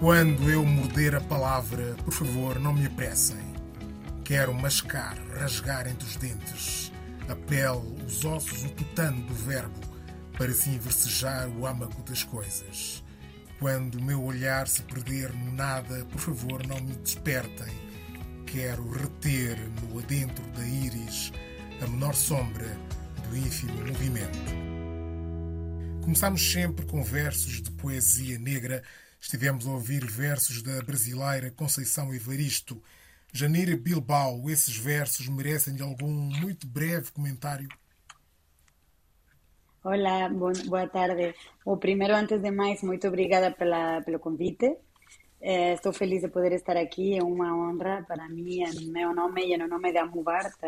Quando eu morder a palavra, por favor, não me apressem. Quero mascar, rasgar entre os dentes a pele, os ossos, o tutano do verbo, para assim versejar o âmago das coisas. Quando o meu olhar se perder no nada, por favor, não me despertem. Quero reter no adentro da íris a menor sombra do ínfimo movimento. Começamos sempre com versos de poesia negra. Estivemos a ouvir versos da brasileira Conceição Evaristo. Janeira Bilbao, esses versos merecem algum muito breve comentário? Olá, boa tarde. O primeiro, antes de mais, muito obrigada pela, pelo convite. Eh, estou feliz de poder estar aqui, é uma honra para mim, em meu nome e no nome da Amuvart,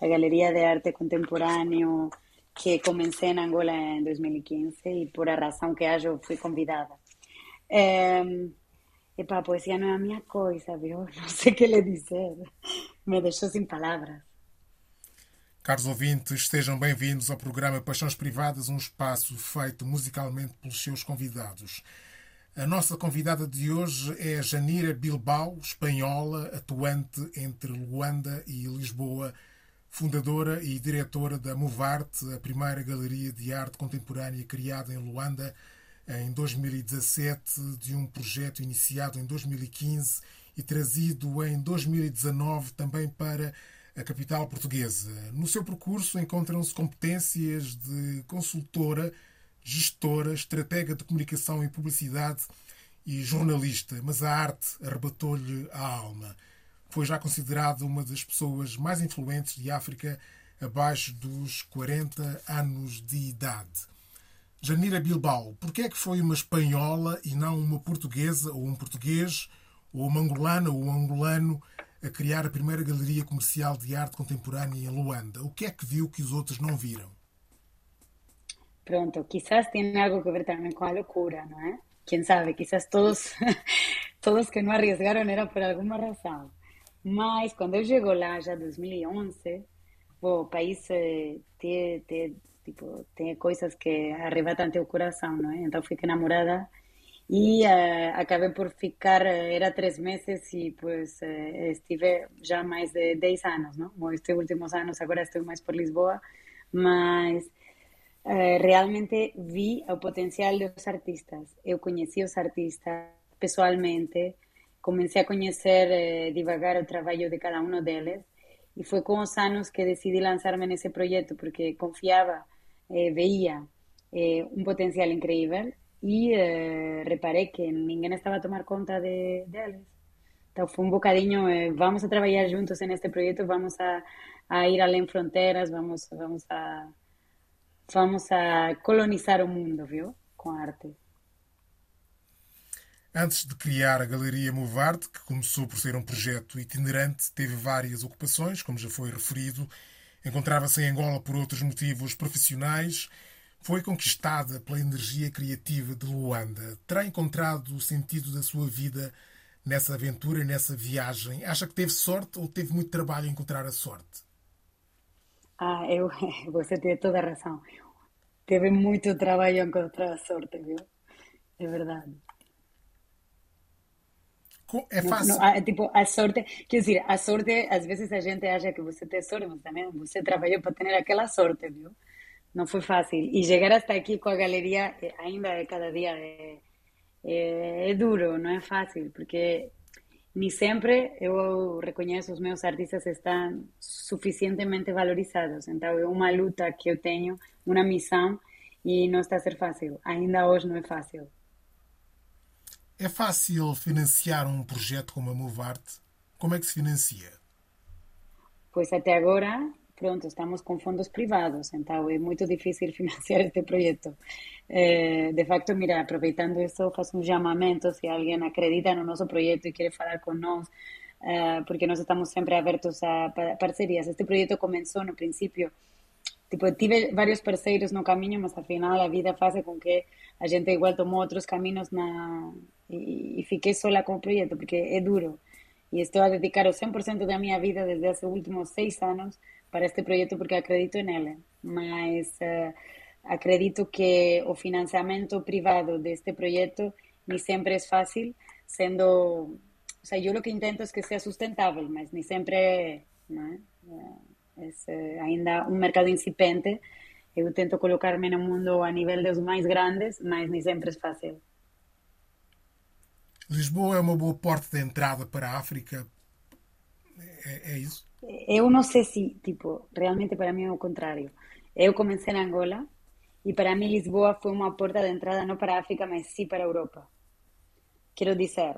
a Galeria de Arte Contemporâneo que comecei em Angola em 2015 e por a razão que haja fui convidada. É, epa, a poesia não é a minha coisa, viu? Não sei o que lhe dizer. Me deixou sem palavras. Caros ouvintes, sejam bem-vindos ao programa Paixões Privadas, um espaço feito musicalmente pelos seus convidados. A nossa convidada de hoje é Janira Bilbao, espanhola, atuante entre Luanda e Lisboa, fundadora e diretora da Movarte, a primeira galeria de arte contemporânea criada em Luanda em 2017, de um projeto iniciado em 2015 e trazido em 2019 também para a capital portuguesa. No seu percurso encontram-se competências de consultora, gestora, estratega de comunicação e publicidade e jornalista, mas a arte arrebatou-lhe a alma. Foi já considerado uma das pessoas mais influentes de África abaixo dos 40 anos de idade. Janira Bilbao, por que é que foi uma espanhola e não uma portuguesa ou um português ou uma angolana ou um angolano a criar a primeira galeria comercial de arte contemporânea em Luanda. O que é que viu que os outros não viram? Pronto, quizás tem algo a ver também com a loucura, não é? Quem sabe, quizás todos, todos que não arriesgaram era por alguma razão. Mas quando eu chego lá, já em 2011, o país eh, tem, tem, tipo, tem coisas que arrebatam teu coração, não é? Então fiquei enamorada y uh, acabé por ficar, eh, era tres meses y pues uh, estive já mais de 10 anos, não? Estes últimos anos, agora estou mais por Lisboa, mas realmente vi o potencial dos artistas. Eu conheci os artistas pessoalmente, comecei a conhecer devagar o trabalho de cada um deles e foi com os anos que decidi lançar-me nesse projeto porque confiava, veia um potencial incrível e eh, reparei que ninguém estava a tomar conta de, deles. Então foi um bocadinho, eh, vamos a trabalhar juntos neste projeto, vamos a, a ir além fronteiras, vamos, vamos a vamos a colonizar o mundo, viu? Com arte. Antes de criar a Galeria Movarte, que começou por ser um projeto itinerante, teve várias ocupações, como já foi referido. Encontrava-se em Angola por outros motivos profissionais foi conquistada pela energia criativa de Luanda. Terá encontrado o sentido da sua vida nessa aventura, nessa viagem? Acha que teve sorte ou teve muito trabalho em encontrar a sorte? Ah, eu, você tem toda a razão. Teve muito trabalho encontrar a sorte, viu? É verdade. É fácil. Não, não, tipo, a sorte, quer dizer, a sorte, às vezes a gente acha que você tem sorte, mas também você trabalhou para ter aquela sorte, viu? não foi fácil. E chegar até aqui com a galeria eh, ainda é cada dia é, é, é, duro, não é fácil, porque nem sempre eu reconheço os meus artistas estão suficientemente valorizados. Então é uma luta que eu tenho, uma missão e não está a ser fácil. Ainda hoje não é fácil. É fácil financiar um projeto como a Movarte? Como é que se financia? Pois até agora pronto, estamos com fundos privados, então é muito difícil financiar este projeto. Eh, de facto, mira, aproveitando isso, faço um chamamento, se alguém acredita no nosso projeto e quer falar nós, eh, porque nós estamos sempre abertos a parcerias. Este projeto começou no princípio, tipo, tive vários parceiros no caminho, mas afinal a vida faz com que a gente igual tomou outros caminhos na... e, e fiquei sola com o projeto, porque é duro. E estou a dedicar o 100% da minha vida desde os últimos seis anos para este projeto porque acredito nele, mas uh, acredito que o financiamento privado deste projeto ni siempre es fácil, siendo, o sea, yo lo que intento es que sea sustentable, mas ni siempre, ¿no? es eh, ainda un mercado incipiente, eu tento colocar-me no mundo a nível dos mais grandes, mas nem sempre é fácil. Lisboa é uma boa porta de entrada para a África? É, é isso? Eu não sei se, tipo, realmente para mim é o contrário. Eu comecei na Angola e para mim Lisboa foi uma porta de entrada não para a África, mas sim para a Europa. Quero dizer,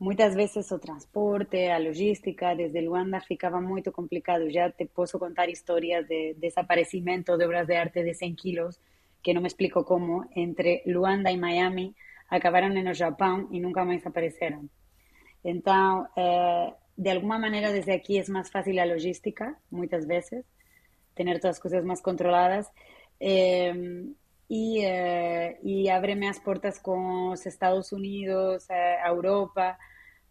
Muitas vezes o transporte, a logística desde Luanda ficaba muy complicado. Ya te puedo contar historias de desaparecimiento de obras de arte de 100 kilos, que no me explico cómo, entre Luanda y Miami acabaron en el Japón y nunca más aparecieron. Entonces, eh, de alguna manera desde aquí es más fácil la logística, muchas veces, tener todas las cosas más controladas. Eh, y, eh, y ábreme as portas com os Estados Unidos, a Europa,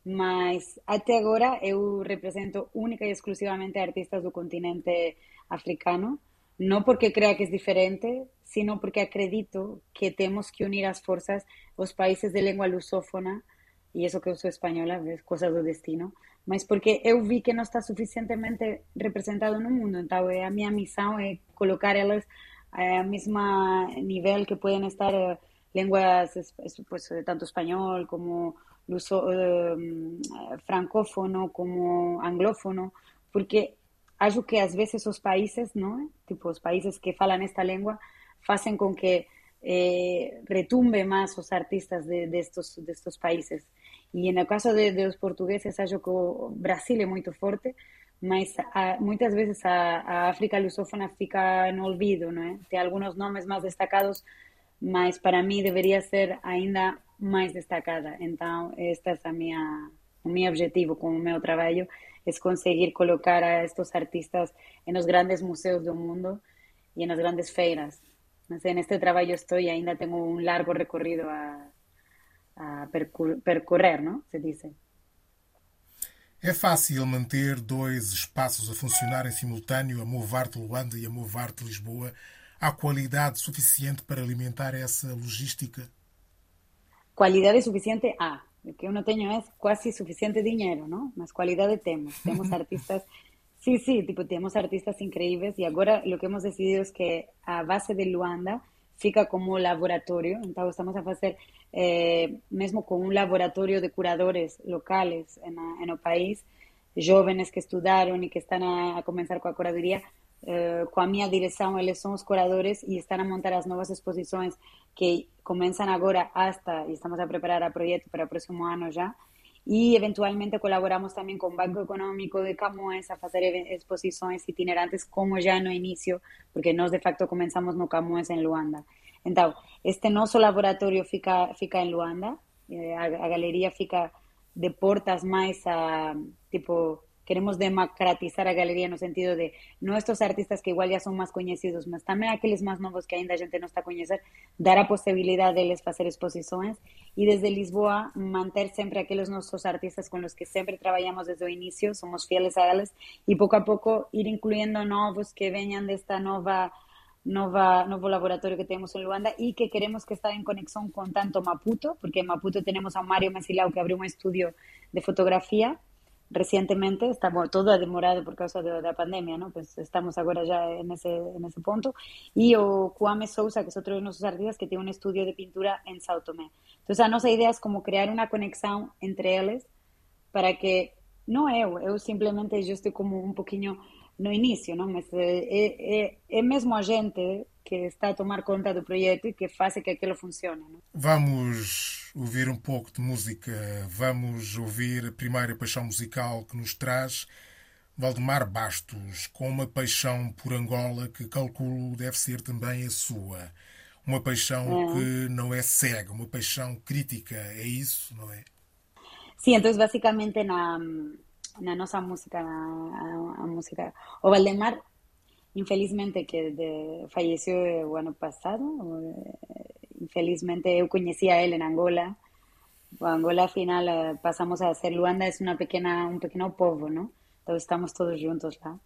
mas até agora eu represento única e exclusivamente artistas do continente africano, não porque crea que é diferente, sino porque acredito que temos que unir as forças os países de língua lusófona, e isso que eu sou espanhola, coisas do destino, mas porque eu vi que não está suficientemente representado no mundo, então a minha missão é colocar elas a mesma nível que podem estar uh, línguas pues, tanto espanhol como luso, uh, francófono como anglófono, porque acho que às vezes os países, não, tipo os países que falam esta língua, fazem com que eh, retumbe mais os artistas de, de, estos, de estos países. E no caso de, de, los portugueses, acho que Brasil é muito forte, mas a, muitas vezes a, a, África lusófona fica no olvido, não é? Tem alguns nomes mais destacados, mas para mim deveria ser ainda mais destacada. Então, este é a minha, o meu objetivo com o meu trabalho, é conseguir colocar a estes artistas nos grandes museus do mundo e nas grandes feiras. Mas neste trabalho estou e ainda tenho um largo recorrido a, a percorrer, não? Se diz. É fácil manter dois espaços a funcionar em simultâneo, a Movarte Luanda e a Movarte Lisboa? Há qualidade suficiente para alimentar essa logística? Qualidade suficiente há. O que eu não tenho é quase suficiente dinheiro, não? Mas qualidade temos. Temos artistas... sim, sim, tipo, temos artistas incríveis e agora o que hemos decidido é que a base de Luanda fica como laboratório, então estamos a fazer eh, mesmo com um laboratório de curadores locais no país, jovens que estudaram e que estão a, a começar com a curadoria, eh, com a minha direção, eles são curadores e estão a montar as novas exposições que começam agora hasta, e estamos a preparar o projeto para o próximo ano já, y eventualmente colaboramos también con Banco Económico de Camoes a hacer e-, exposiciones itinerantes como ya no inicio, porque nos de facto comenzamos no Camoes en Luanda. Entonces, este nosso laboratorio fica, fica en Luanda, eh, a, a, galería fica de portas más a, tipo, queremos democratizar a galería no sentido de nuestros artistas que igual ya son más coñecidos, mas tamén aqueles máis novos que ainda a gente non está a coñecer, dar a posibilidade deles facer exposicións e desde Lisboa manter sempre aqueles nosos artistas con los que sempre traballamos desde o inicio, somos fieles a eles e pouco a pouco ir incluyendo novos que veñan desta nova Nova, nuevo laboratorio que tenemos en Luanda y que queremos que esté en conexión con tanto Maputo, porque en Maputo tenemos a Mario Masilao que abrió un estudio de fotografía recientemente, estamos todo demorado por causa de, la pandemia, ¿no? Pues estamos ahora ya en ese, en ese punto. Y o Kwame Sousa, que es otro de nuestros artistas, que tiene un estudio de pintura en Sao Tomé. Entonces, a nuestra idea es como crear una conexión entre ellos para que, no eu, eu simplemente yo estoy como un poquinho no inicio, ¿no? Mas é, é, é mesmo a gente que está a tomar conta do projeto e que faz que aquilo funcione. Não? Vamos ouvir um pouco de música, vamos ouvir a primeira paixão musical que nos traz Valdemar Bastos, com uma paixão por Angola que calculo deve ser também a sua. Uma paixão é. que não é cega, uma paixão crítica, é isso, não é? Sim, então basicamente na na nossa música, a, a música. O Valdemar, infelizmente, que de, falleció o ano passado, infelizmente eu conhecia ele em Angola. O Angola, afinal, eh, passamos a ser Luanda, é uma pequena, um pequeno povo, não? Então estamos todos juntos lá.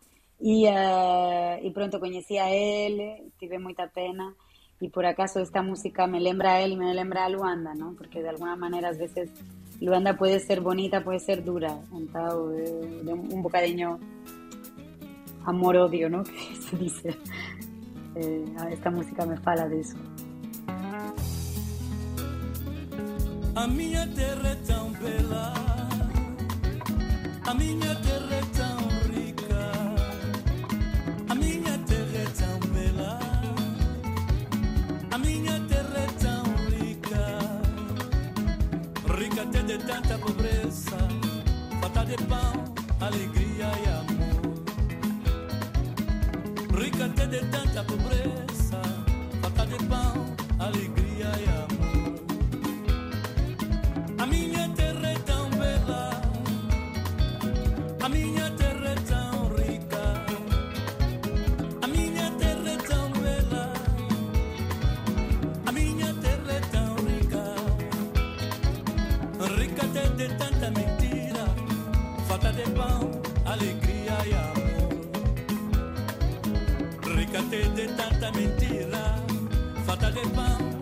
E, uh, e pronto, conhecia ele, tive muita pena. y por acaso esta música me lembra a él y me lembra a Luanda, ¿no? Porque de alguna manera a veces Luanda puede ser bonita, puede ser dura, entonces de un bocadinho amor-odio, ¿no? Que se dice. Eh, esta música me fala disso. A minha terra é tão bela, a minha terra é tão rica, a minha terra é tão bela, a minha terra é tão rica, rica até de tanta pobreza, falta de pão, alegria e amor, rica até de tanta pobreza, falta de pão, alegria e amor. A minha terra é tão bela, a minha terra é tão rica, a minha terra é tão bela, a minha terra é tão rica, rica até de tanta mentira, falta de pão, alegria falta de pão,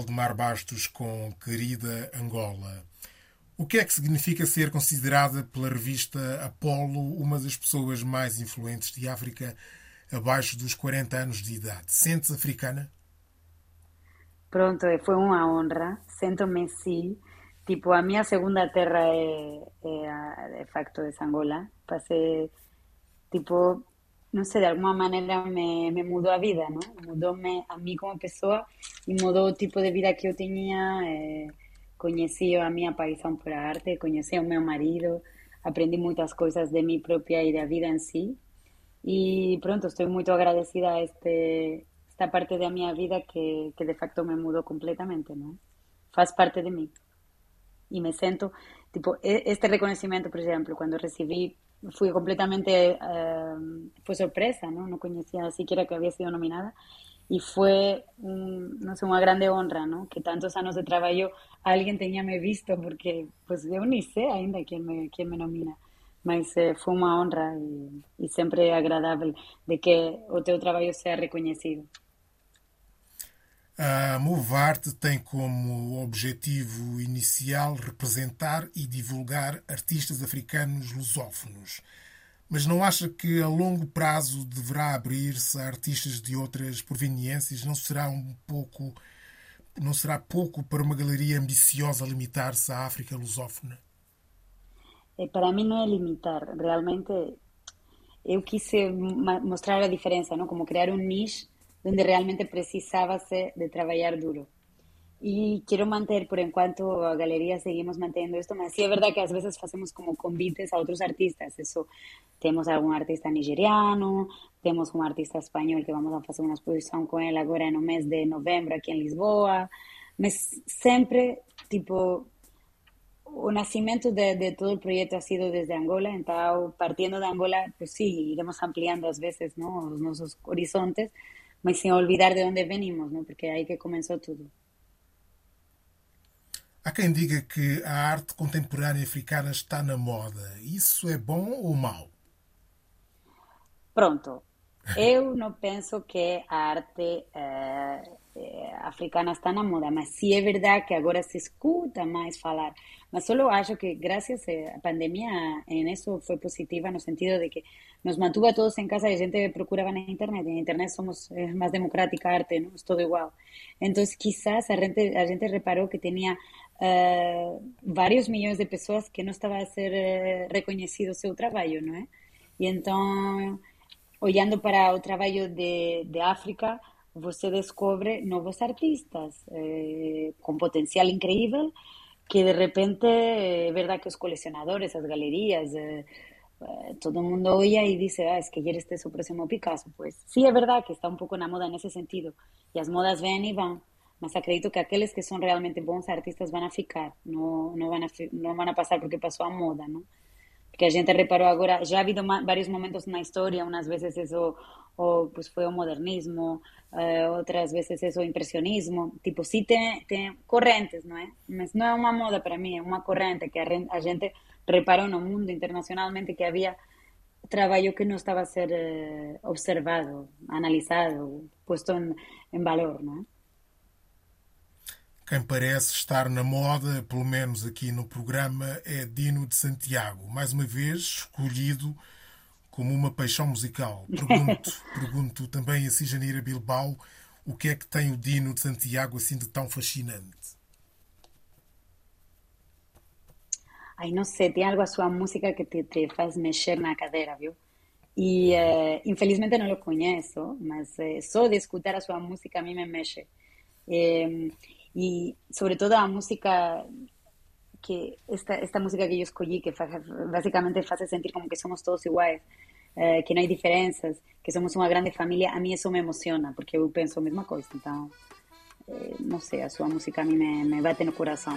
Valdemar Bastos com Querida Angola. O que é que significa ser considerada pela revista Apollo uma das pessoas mais influentes de África abaixo dos 40 anos de idade? Sentes africana? Pronto, foi uma honra. Sinto-me sim. Tipo, a minha segunda terra é, é, de facto de Angola. Passei, tipo, não sei, de alguma maneira me, me mudou a vida, não? Mudou-me a mim como pessoa e mudou o tipo de vida que eu tinha. É, conheci a minha paixão por arte, conheci o meu marido, aprendi muitas coisas de mim própria e da vida em si. E pronto, estou muito agradecida a este, esta parte da minha vida que, que de facto me mudou completamente, não? Faz parte de mim. E me sinto, tipo, este reconhecimento, por exemplo, quando recebi fui completamente, uh, fue sorpresa, ¿no? No conocía siquiera que había sido nominada y fue, un, no sé, una grande honra, ¿no? Que tantos años de trabajo alguien tenía me visto, porque pues yo ni sé ainda quién me, quién me nomina, mas eh, fue una honra y, y siempre agradable de que o teu trabalho sea reconhecido. A Movarte tem como objetivo inicial representar e divulgar artistas africanos lusófonos. Mas não acha que a longo prazo deverá abrir-se a artistas de outras proveniências? Não será um pouco não será pouco para uma galeria ambiciosa limitar-se à África lusófona? Eh, para mim não é limitar, realmente eu quis mostrar a diferença, não? Como criar um nicho donde realmente precisábase de trabajar duro. Y quiero mantener, por en cuanto a galerías seguimos manteniendo esto, mas sí es verdad que a veces hacemos como convites a otros artistas, eso, tenemos algún artista nigeriano, tenemos un artista español que vamos a hacer una exposición con él ahora en el mes de noviembre aquí en Lisboa, mas siempre, tipo, o nacimiento de, de, todo el proyecto ha sido desde Angola, entonces partiendo de Angola, pues sí, iremos ampliando a veces, ¿no? Nuestros horizontes, mas sem olvidar de onde venimos, não? porque é aí que começou tudo. Há quem diga que a arte contemporânea africana está na moda. Isso é bom ou mau? Pronto. Eu não penso que a arte eh, eh, africana está na moda, mas sim é verdade que agora se escuta mais falar. Mas só acho que graças à pandemia em isso foi positiva no sentido de que nos mantuvo a todos em casa a gente procurava na internet. E na internet somos mais democrática arte, não? É tudo igual. Então, quizás a gente, a gente reparou que tinha uh, vários milhões de pessoas que não estava a ser uh, reconhecido o seu trabalho, não é? E olhando para o trabalho de, de África, você descobre novos artistas eh, com potencial incrível que de repente é verdade que os colecionadores, as galerias, eh, eh, todo el mundo oye y dice, ah, es que ayer este su próximo Picasso. Pues sí, es verdad que está un poco en la moda en ese sentido. Y las modas ven y van. Mas acredito que aquellos que son realmente bons artistas van a ficar, no, no, van, a, no van a pasar porque pasó a moda, ¿no? Porque a gente reparó ahora, ya ha habido varios momentos en la historia, unas veces eso o, pues fue o modernismo, eh, otras veces eso impresionismo, tipo, sí tem, tem correntes, eh? ¿no es? No es una moda para mí, es una corriente que a, gente reparou no mundo internacionalmente que havia trabalho que não estava a ser uh, observado, analisado, posto em, em valor, não é? Quem parece estar na moda, pelo menos aqui no programa, é Dino de Santiago, mais uma vez escolhido como uma paixão musical. Pergunto, pergunto também a Cijanira Bilbao o que é que tem o Dino de Santiago assim de tão fascinante. Ai, não sei, tem algo a sua música que te, te faz mexer na cadeira, viu? E eh, infelizmente não o conheço, mas eh, só de escutar a sua música a mim me mexe. Eh, e sobretudo a música que esta, esta música que eu escolhi que faz, basicamente faz sentir como que somos todos iguais eh, que não há diferenças que somos uma grande família a mim isso me emociona porque eu penso a mesma coisa então eh, não sei a sua música a mim me, me bate no coração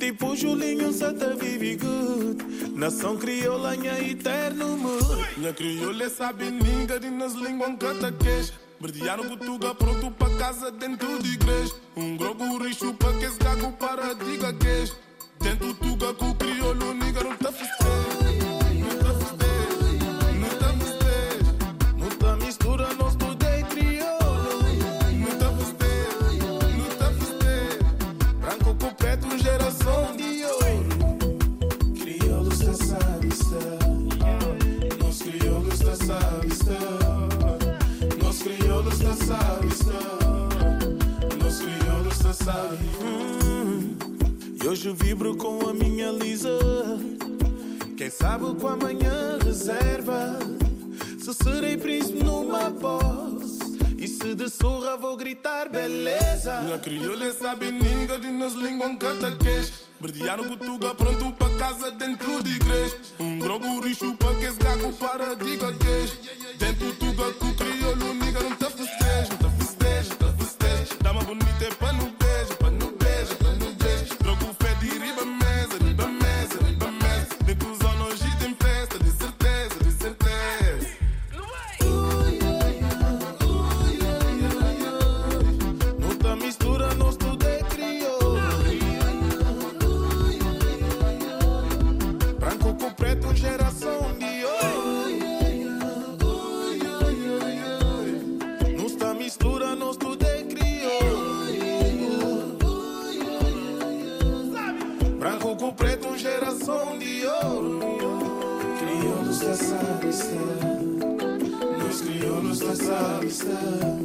Tipo Julinho Santa Vive Good. Nação crioula, minha eterno amor. Minha crioula sabe ninga de nas línguas cataqueja. Verdear no Portugal pronto para casa dentro de igreja. Um grogo rixo para que esse gago para diga queijo. Dentro tuga com o crioulo, nigga não tá festejo. Hum, E hoje vibro com a minha Lisa. Quem sabe com amanhã reserva. Se serei príncipe numa pós. E se de surra vou gritar beleza. Minha crioula sabe ninga de nas línguas cataquês. Verdear no Portugal pronto para casa dentro de igreja. Um grogo rixo para que esse gago para diga queijo. Dentro do gago com crioulos da sabe estar.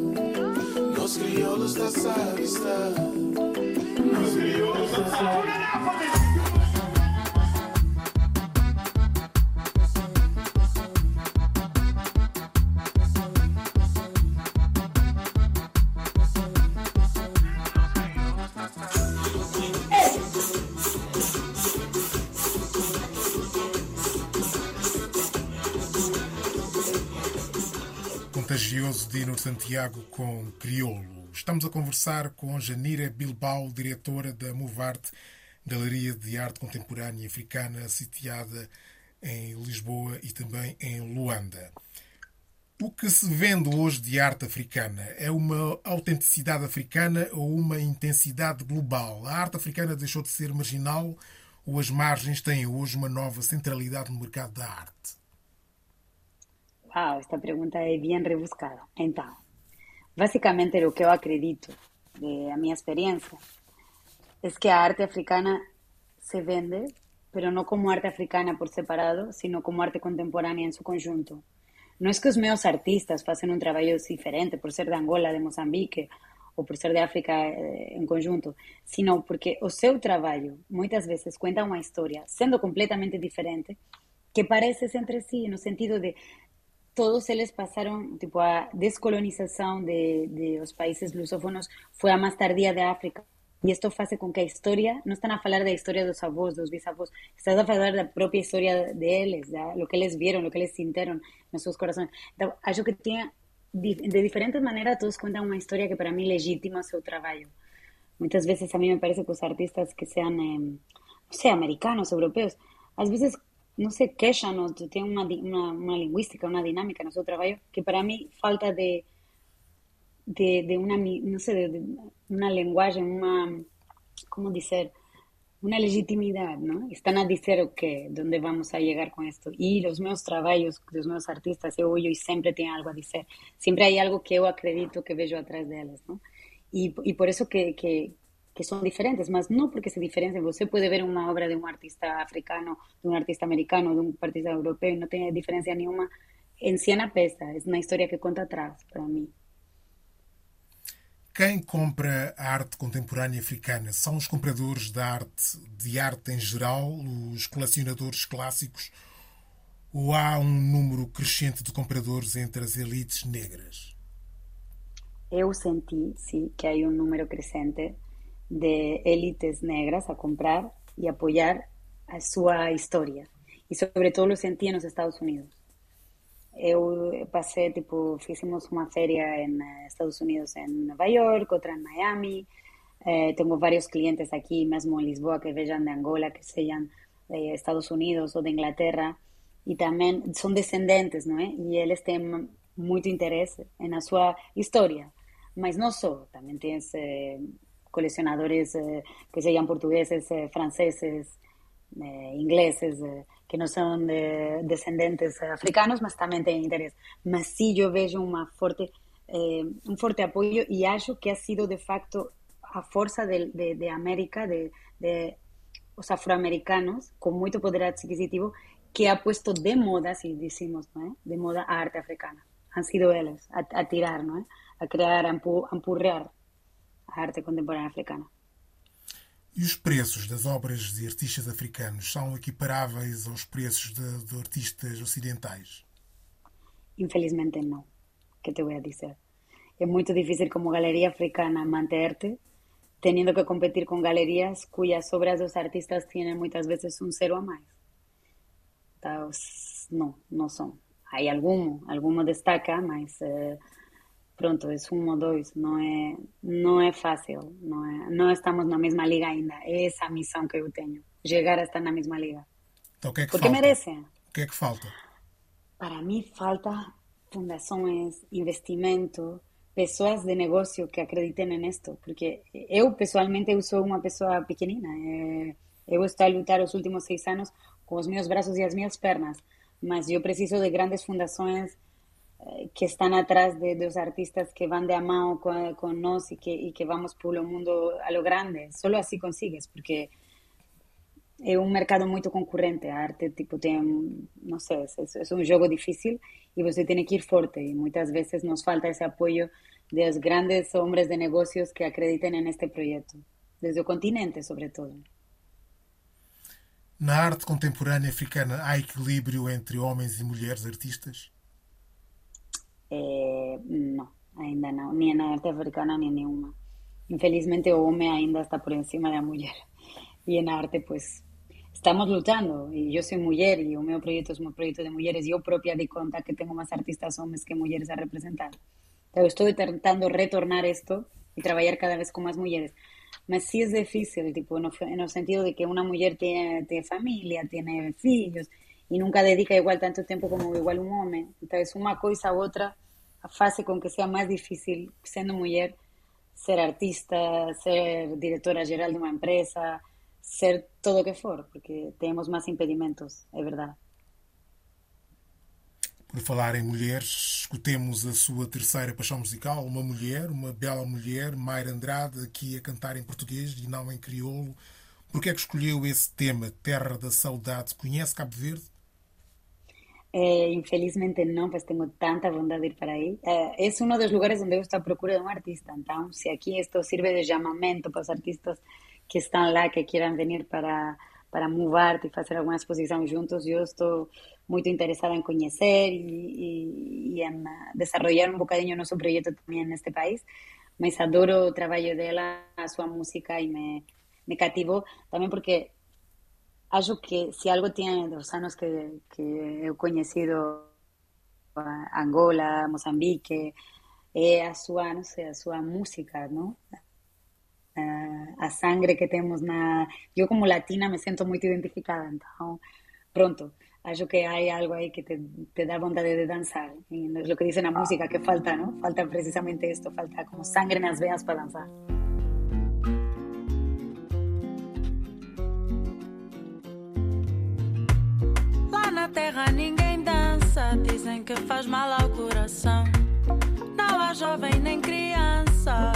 Nós crioulos da sabe estar. Nós crioulos da sabe Santiago com Crioulo. Estamos a conversar com Janira Bilbao, diretora da Movarte, Galeria de Arte Contemporânea Africana, sitiada em Lisboa e também em Luanda. O que se vende hoje de arte africana é uma autenticidade africana ou uma intensidade global? A arte africana deixou de ser marginal ou as margens têm hoje uma nova centralidade no mercado da arte? Uau, esta pergunta é bem rebuscada. Então, basicamente o que eu acredito, de a minha experiência, é que a arte africana se vende, pero não como arte africana por separado, sino como arte contemporânea em seu conjunto. Não é que os meus artistas façam um trabalho diferente por ser de Angola, de Moçambique ou por ser de África em conjunto, sino porque o seu trabalho muitas vezes conta uma história, sendo completamente diferente, que parece entre si, no sentido de todos eles passaram, tipo, a descolonização de, de os países lusófonos foi a mais tardia da África. E isto faz com que a história, não estão a falar da história dos avós, dos bisavós, estão a falar da própria história deles, da, o que eles viram, o que eles sentiram nos seus corações. Então, acho que tinha, de diferentes maneiras, todos contam uma história que para mim legitima o seu trabalho. Muitas vezes a mim me parece que os artistas que sejam, eh, americanos, europeus, às vezes no sé qué, ya no tiene una, una, una, lingüística, una dinámica en su trabajo que para mí falta de, de, de una, no sé, de, de, una lenguaje, una, ¿cómo decir? Una legitimidad, ¿no? Están a decir, ok, ¿dónde vamos a llegar con esto? Y los meus trabajos, los meus artistas, yo y siempre tienen algo a decir. Siempre hay algo que yo acredito que veo atrás de ellas, ¿no? Y, y por eso que, que, que são diferentes, mas não porque se diferenciem. Você pode ver uma obra de um artista africano, de um artista americano, de um artista europeu, e não tem diferença nenhuma em si na peça. É uma história que conta atrás, para mim. Quem compra a arte contemporânea africana são os compradores de arte, de arte em geral, os colecionadores clássicos, ou há um número crescente de compradores entre as elites negras? Eu senti, sim, que há um número crescente de elites negras a comprar e apoiar a sua história. E, sobretudo, lo senti nos Estados Unidos. Eu passei, tipo, fizemos uma feria em Estados Unidos, em Nova York, outra em Miami. Eh, tenho vários clientes aqui, mesmo em Lisboa, que vejam de Angola, que sejam de Estados Unidos ou de Inglaterra e também são descendentes, não é? E eles têm muito interesse na sua história. Mas não só, também tem eh, colecionadores eh, que sejam portugueses, eh, franceses, eh, ingleses, eh, que não são de descendentes africanos, mas também têm interesse. Mas sim, eu vejo uma forte, eh, um forte apoio e acho que ha sido, de facto, a força de, de, de América, de, de os afroamericanos, com muito poder adquisitivo, que ha puesto de moda, si decimos, ¿no? ¿Eh? de moda a arte africana. Han sido ellos a, a tirar, ¿no? ¿Eh? a crear, a, empu, a empurrar a arte contemporânea africana. E os preços das obras de artistas africanos são equiparáveis aos preços de, de artistas ocidentais? Infelizmente não. Que te vou dizer? É muito difícil como galeria africana manter-te teniendo que competir con galerías cuyas obras los artistas tienen muchas veces un cero a más. Entonces, no, no son. Hay alguno, alguno destaca, mas eh, pronto, es uno o dos, no es, no es fácil, no, es, no estamos na mesma liga ainda. É essa a missão que eu tenho, chegar a estar na mesma liga. Então, o que é que Porque falta? merece. O que é que falta? Para mí falta fundações, investimento, pessoas de negócio que acreditem em esto, porque eu pessoalmente eu sou uma pessoa pequenina. Eh, eu estou a lutar os últimos seis anos com os meus braços e as minhas pernas, mas eu preciso de grandes fundações eh, Eh, que están atrás de los artistas que van de a mano con, con nos y que, y que vamos por el mundo a lo grande. Solo así consigues, porque es un mercado muy concurrente. A arte, tipo, tem, no sé, es, es, un juego difícil y pues você tiene que ir fuerte. Y muchas veces nos falta ese apoyo de los grandes hombres de negocios que acrediten en este proyecto, desde el continente, sobre todo. Na arte contemporânea africana, há equilíbrio entre homens e mulheres artistas? Eh, no, ainda não, nem na arte africana nem nenhuma. Infelizmente o homem ainda está por encima da mulher. E na arte, pues, estamos luchando. Y yo soy mujer y mi proyecto es un proyecto de mujeres. Yo propia di cuenta que tengo más artistas hombres que mujeres a representar. Pero estoy tratando retornar esto y trabajar cada vez con más mujeres. Pero sí es difícil, tipo, en el sentido de que una mujer tiene familia, tiene hijos y nunca dedica igual tanto tiempo como igual un hombre. Entonces, una cosa u otra faz com que seja mais difícil, sendo mulher, ser artista, ser diretora geral de uma empresa, ser todo o que for, porque temos mais impedimentos, é verdade. Por falar em mulheres, escutemos a sua terceira paixão musical, uma mulher, uma bela mulher, Mayra Andrade, aqui a cantar em português e não em crioulo. Por que é que escolheu esse tema, Terra da Saudade? Conhece Cabo Verde? Eh, infelizmente no, pues tengo tanta bondad de ir para ahí. Eh, es uno de los lugares donde está a procura de un artista. Entonces, si aquí esto sirve de llamamiento para los artistas que están lá, que quieran venir para, para mudarte y hacer alguna exposición juntos, yo estoy muy interesada en conocer y, y, en eh, desarrollar un bocadinho nuestro proyecto también en este país. Me adoro el trabajo de ella, su música y me, me también porque acho que se algo tem dos anos que, que eu conhecido Angola, Moçambique, é a sua, não sei, a sua música, não? Uh, a sangre que temos na... Eu como latina me sinto muito identificada, então, pronto, acho que há algo aí que te, te dá vontade de dançar. E o que diz na música, que falta, não? Falta precisamente isto, falta como sangre nas veias para dançar. Na terra ninguém dança, dizem que faz mal ao coração. Não há jovem nem criança,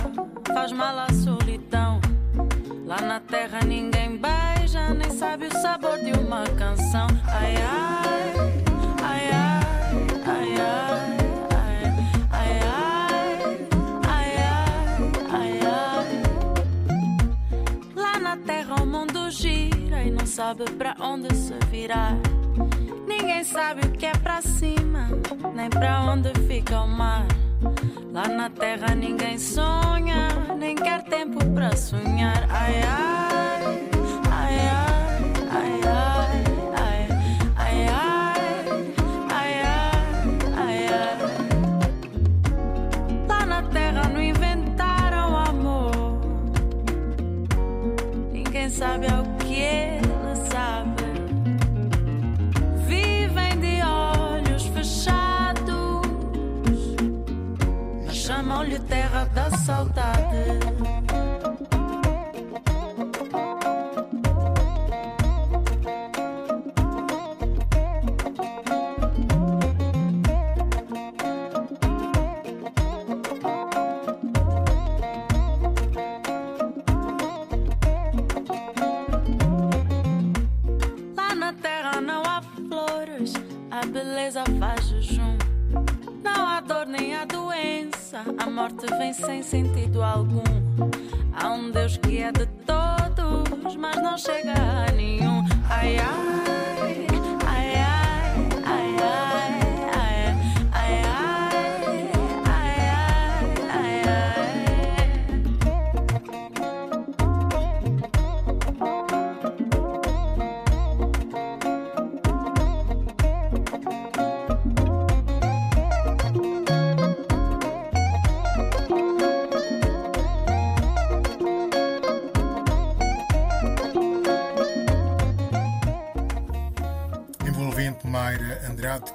faz mal à solidão. Lá na terra ninguém beija, nem sabe o sabor de uma canção. Ai ai, ai ai, ai ai, terra o mundo gira e não sabe pra onde se virar. Ninguém sabe o que é pra cima, nem pra onde fica o mar. Lá na terra ninguém sonha, nem quer tempo pra sonhar. Ai ai, morte vem sem sentido algum. Há um Deus que é de todos, mas não chega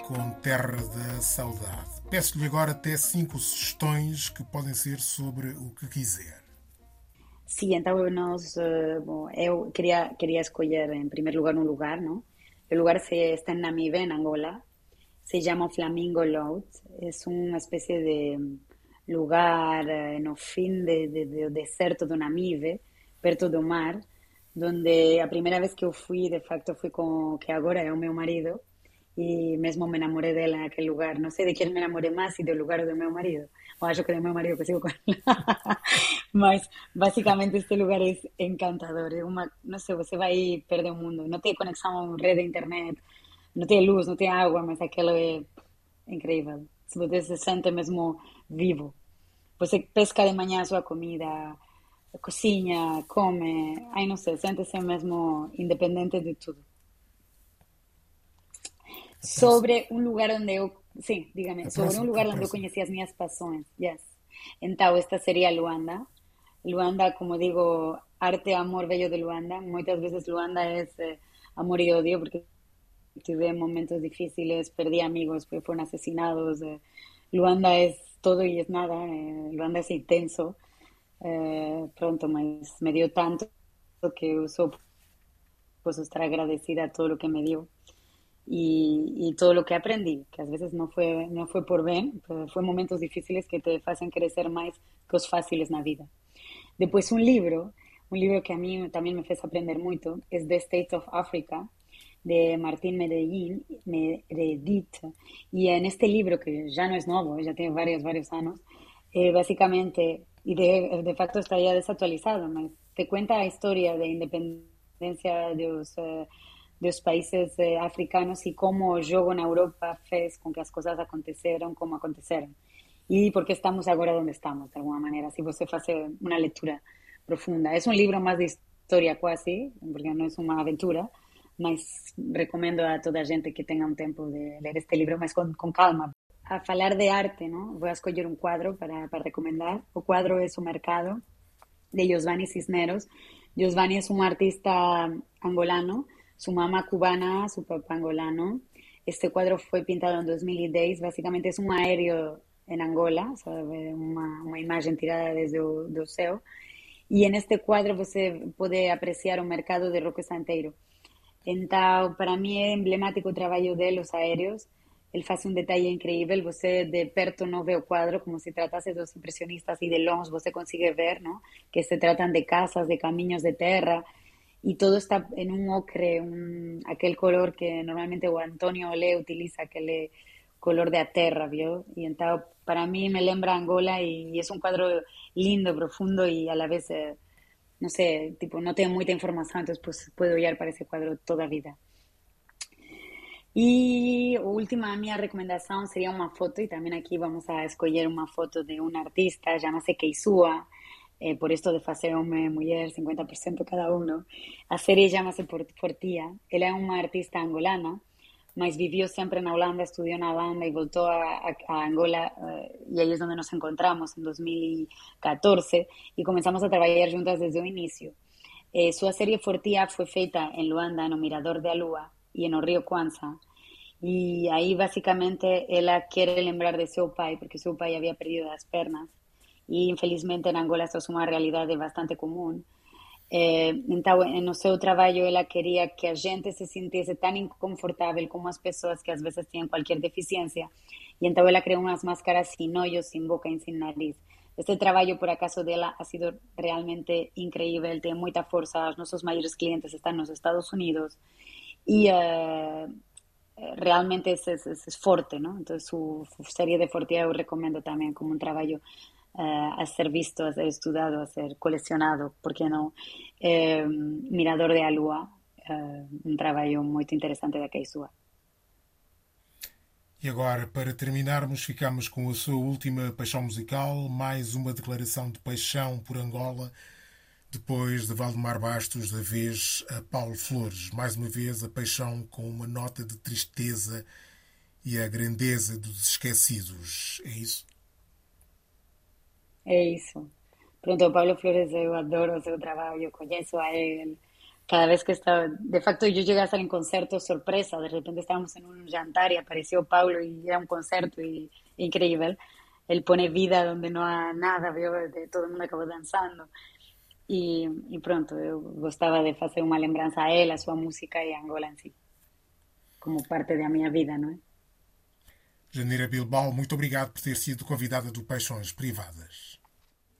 Com Terra da Saudade. Peço-lhe agora até cinco sugestões que podem ser sobre o que quiser. Sim, então nós, eh, bom, eu queria, queria escolher em primeiro lugar um lugar, não? O lugar se, está em Namibia, en Angola. Se llama Flamingo Lodge. Es una especie de lugar eh, no fin de, de, de deserto do Namibe, perto do mar, donde a primeira vez que eu fui, de facto, fui com que agora é o meu marido e mesmo me namorei dela naquele lugar. Não sei de quem me namorei mais, se do lugar ou do meu marido. Ou acho que do meu marido que sigo com ela. Mas, basicamente, este lugar é encantador. É uma, não sei, você vai perder o mundo. Não tem conexão rede de internet, não tem luz, não tem água, mas aquilo é incrível. Se você se sente mesmo vivo. Você pesca de manhã a sua comida, cozinha, come, ai não sei, sente-se mesmo independente de tudo. Sobre um lugar onde eu, sim, dígame, sobre um lugar a onde eu conheci as minhas paixões, yes. Então, esta seria Luanda. Luanda, como digo, arte amor veio de Luanda. Muitas vezes Luanda é eh, amor e odio, porque tive momentos difíciles, perdí amigos fueron asesinados. eh, Luanda es todo y es nada. eh, Luanda es intenso. eh, pronto, mas me dio tanto que eu sou pues estar agradecida a todo lo que me dio y, y todo lo que aprendí, que a veces no fue, no fue por bien, fue momentos difíciles que te hacen crecer más que os fáciles na vida. Depois un libro, un libro que a mí también me fez aprender mucho, es The States of Africa, de Martín Medellín, Meredith. Y en este libro, que ya no es nuevo, ya tiene varios, varios años, eh, básicamente, y de, de facto está ya desactualizado, mas te cuenta la historia de independencia de los, eh, dos países eh, africanos y cómo yo en Europa fez con que las cosas aconteceram como aconteceram y por qué estamos ahora donde estamos, de alguna manera, si você pues, hace una lectura profunda. Es un libro más de historia casi, porque no es una aventura, mas recomiendo a toda gente que tenga un tiempo de leer este libro, mas con, con calma. A hablar de arte, ¿no? Voy a escoger un cuadro para, para recomendar. O cuadro es O Mercado, de Giovanni Cisneros. Giovanni es un artista angolano su mamá cubana, su papá angolano. Este cuadro fue pintado en 2010, básicamente es un aéreo en Angola, uma imagem tirada desde o do céu. E neste quadro você pode apreciar o mercado de Roque Santeiro. Então, para mim é emblemático o trabalho dele, os aéreos. Ele faz um detalhe incrível. Você de perto não vê o quadro como se tratasse dos impressionistas e de longe você consegue ver, não? Que se tratam de casas, de caminhos de terra y todo está en un ocre, un, aquel color que normalmente Antonio Olé utiliza, aquel color de aterra, ¿vio? Y entonces para mí me lembra Angola y, es un cuadro lindo, profundo y a la vez, eh, no sé, tipo, no tengo mucha información, entonces pues puedo ir para ese cuadro toda vida. Y última mi recomendación sería una foto, y también aquí vamos a escoger una foto de un artista, llámase Keizua, eh, por esto de fazer homem e mulher, 50% cada um. A série chama-se Fortia. Ela é uma artista angolana, mas vivió siempre en Holanda, estudió en Holanda y voltó a, Angola eh, y ahí es donde nos encontramos en 2014 y comenzamos a trabajar juntas desde el inicio. Eh, su serie Fortia fue feita en Luanda, en el Mirador de Alua y en el río Kwanza. Y ahí básicamente ella quiere lembrar de su pai, porque su pai había perdido las pernas. E infelizmente em Angola isso é uma realidade bastante comum. É, então, no seu trabalho, ela queria que a gente se sentisse tão inconfortável como as pessoas que às vezes têm qualquer deficiência. E então ela criou umas máscaras sem olhos, sem boca e sem nariz. Este trabalho, por acaso, dela ha sido realmente increíble, tem muita força. Os nossos maiores clientes estão nos Estados Unidos e uh, realmente é, é, é, forte, ¿no? Então, sua série de Forte eu recomendo também como um trabalho uh, a ser visto, a ser estudado, a ser colecionado, por que não? Eh, Mirador de a Lua, uh, um trabalho muito interessante da Keisua. E agora, para terminarmos, ficamos com a sua última paixão musical, mais uma declaração de paixão por Angola, depois de Valdemar Bastos, da vez a Paulo Flores. Mais uma vez, a paixão com uma nota de tristeza e a grandeza dos esquecidos. É isso? É isso. Pronto, Paulo Flores, eu adoro o seu trabalho, conheço a ele. Cada vez que estava. De facto, eu cheguei a estar em concerto sorpresa. De repente, estávamos em um jantar e apareceu Paulo e era um concerto e, incrível. Ele põe vida onde não há nada, viu? Todo mundo acabou dançando. E, e, pronto, eu gostava de fazer uma lembrança a ele, a sua música e a Angola em si, como parte da minha vida, não é? Janeira Bilbao, muito obrigado por ter sido convidada do Paixões Privadas.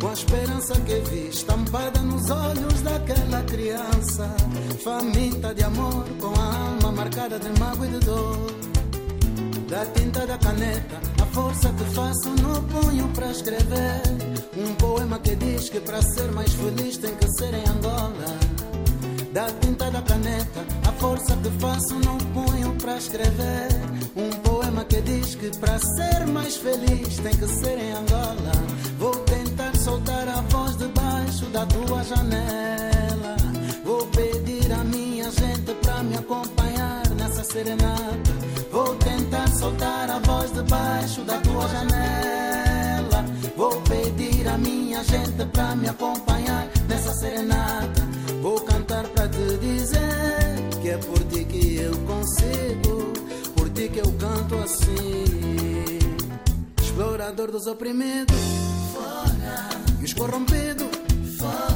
Com a esperança que vi estampada nos olhos daquela criança, faminta de amor, com a alma marcada de mágoa e de dor. Da tinta da caneta, a força que faço no punho para escrever. Um poema que diz que para ser mais feliz tem que ser em Angola. Da tinta da caneta, a força que faço no punho para escrever. Um poema que diz que para ser mais feliz tem que ser em Angola. Vou a voz debaixo da tua janela. Vou pedir a minha gente para me acompanhar nessa serenata. Vou tentar soltar a voz debaixo da tua janela. Vou pedir a minha gente para me acompanhar nessa serenata. Vou cantar para te dizer que é por ti que eu consigo ti que eu canto assim. Explorador dos oprimidos, fora. Os corrompidos.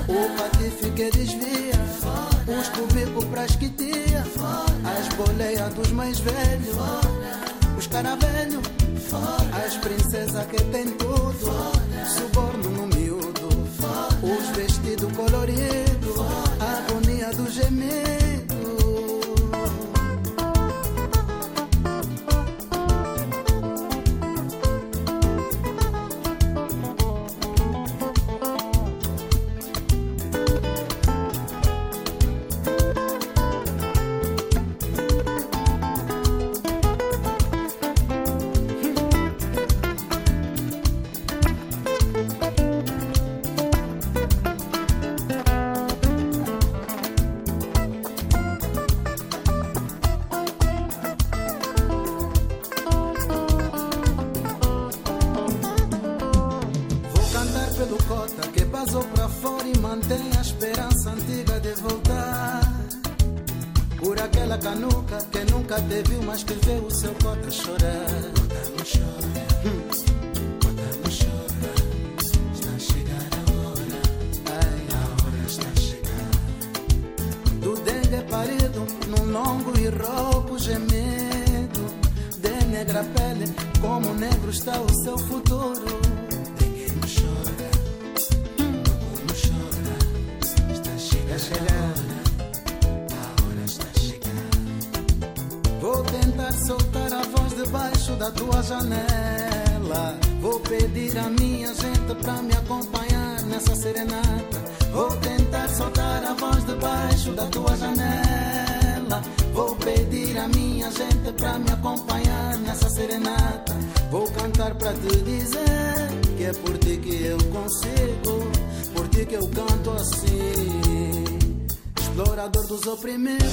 O patife que desvia. Os cubicos pra esquitia, fora. As boleias dos mais velhos. Os caravelhos. As princesas que tem tudo. Suborno no miúdo. Os vestidos coloridos. A agonia do gemido. minha gente pra me acompanhar nessa serenata. Vou cantar pra te dizer que é por ti que eu consigo, por ti que eu canto assim. Explorador dos oprimidos,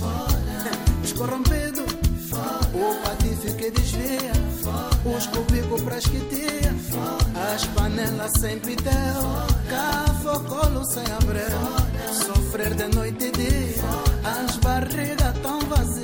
fora. Os corrompidos, fora. O patife que desvia, fora. Os cubicos pra que fora. As panelas sem pitel, fora. colo sem abreu. Sofrer de noite e dia, as barrigas tão vazias.